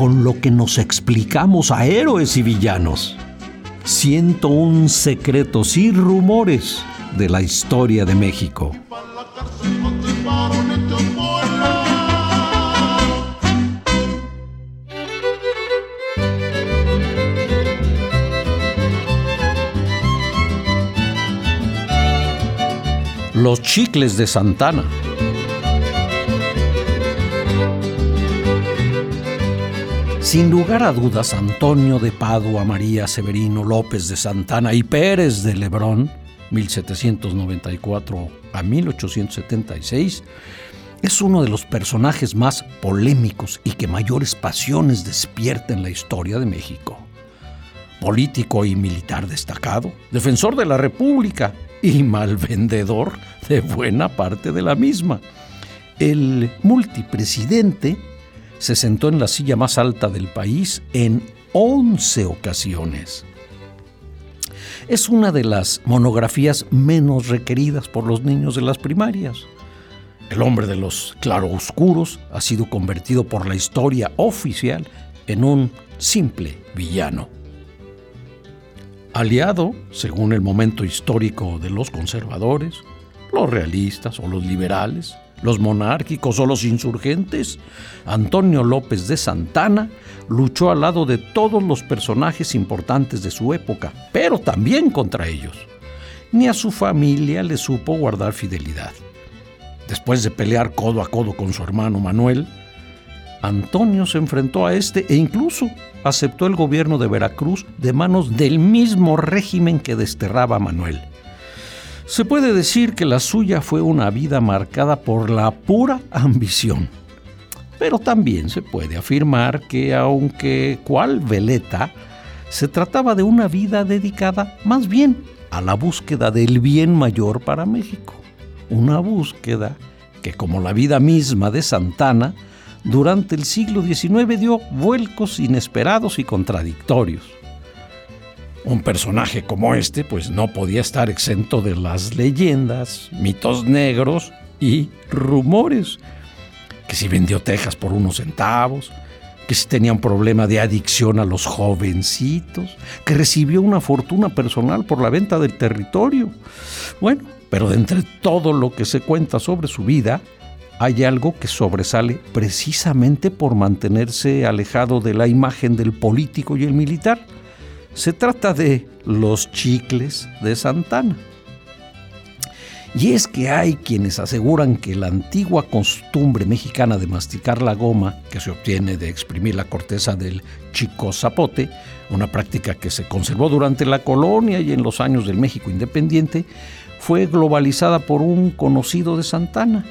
con lo que nos explicamos a héroes y villanos. 101 secretos y rumores de la historia de México. Los chicles de Santana. Sin lugar a dudas, Antonio de Padua, María Severino López de Santana y Pérez de Lebrón, 1794 a 1876, es uno de los personajes más polémicos y que mayores pasiones despierta en la historia de México. Político y militar destacado, defensor de la República y malvendedor de buena parte de la misma. El multipresidente se sentó en la silla más alta del país en 11 ocasiones. Es una de las monografías menos requeridas por los niños de las primarias. El hombre de los claroscuros ha sido convertido por la historia oficial en un simple villano. Aliado, según el momento histórico de los conservadores, los realistas o los liberales, los monárquicos o los insurgentes, Antonio López de Santana luchó al lado de todos los personajes importantes de su época, pero también contra ellos. Ni a su familia le supo guardar fidelidad. Después de pelear codo a codo con su hermano Manuel, Antonio se enfrentó a este e incluso aceptó el gobierno de Veracruz de manos del mismo régimen que desterraba a Manuel. Se puede decir que la suya fue una vida marcada por la pura ambición. Pero también se puede afirmar que aunque cual veleta, se trataba de una vida dedicada más bien a la búsqueda del bien mayor para México. Una búsqueda que, como la vida misma de Santana, durante el siglo XIX dio vuelcos inesperados y contradictorios. Un personaje como este pues no podía estar exento de las leyendas, mitos negros y rumores. Que si vendió Texas por unos centavos, que si tenía un problema de adicción a los jovencitos, que recibió una fortuna personal por la venta del territorio. Bueno, pero de entre todo lo que se cuenta sobre su vida, hay algo que sobresale precisamente por mantenerse alejado de la imagen del político y el militar se trata de los chicles de Santana. Y es que hay quienes aseguran que la antigua costumbre mexicana de masticar la goma, que se obtiene de exprimir la corteza del chico zapote, una práctica que se conservó durante la colonia y en los años del México independiente, fue globalizada por un conocido de Santana,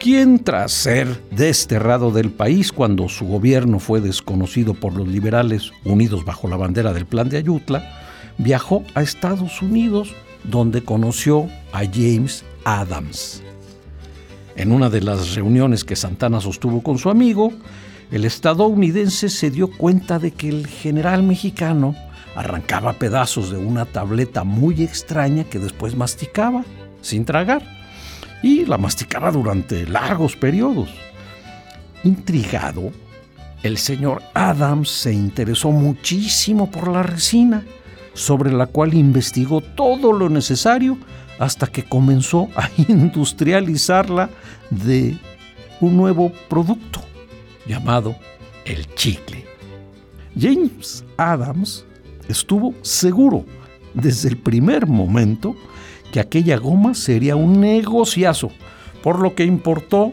quien tras ser desterrado del país cuando su gobierno fue desconocido por los liberales unidos bajo la bandera del Plan de Ayutla, viajó a Estados Unidos donde conoció a James Adams. En una de las reuniones que Santana sostuvo con su amigo, el estadounidense se dio cuenta de que el general mexicano arrancaba pedazos de una tableta muy extraña que después masticaba, sin tragar y la masticaba durante largos periodos. Intrigado, el señor Adams se interesó muchísimo por la resina, sobre la cual investigó todo lo necesario hasta que comenzó a industrializarla de un nuevo producto llamado el chicle. James Adams estuvo seguro desde el primer momento que aquella goma sería un negociazo, por lo que importó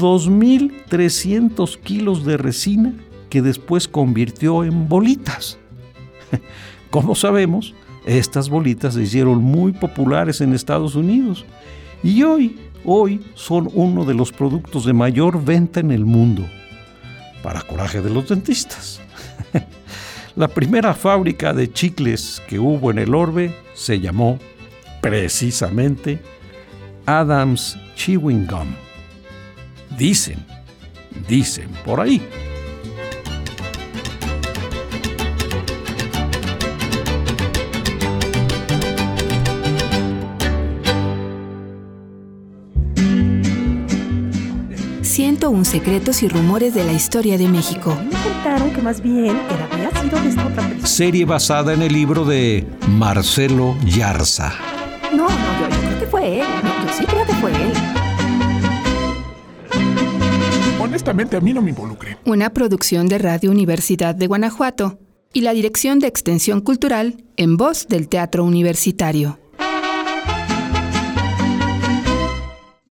2.300 kilos de resina que después convirtió en bolitas. Como sabemos, estas bolitas se hicieron muy populares en Estados Unidos y hoy, hoy son uno de los productos de mayor venta en el mundo. para coraje de los dentistas. La primera fábrica de chicles que hubo en el orbe se llamó precisamente Adams Chewing Gum. Dicen, dicen por ahí. un secretos y rumores de la historia de México. Me contaron que más bien era, había sido de esta otra persona. Serie basada en el libro de Marcelo Yarza. Fue él. No, yo sí creo que fue él. Honestamente, a mí no me involucre. Una producción de Radio Universidad de Guanajuato y la Dirección de Extensión Cultural en voz del Teatro Universitario.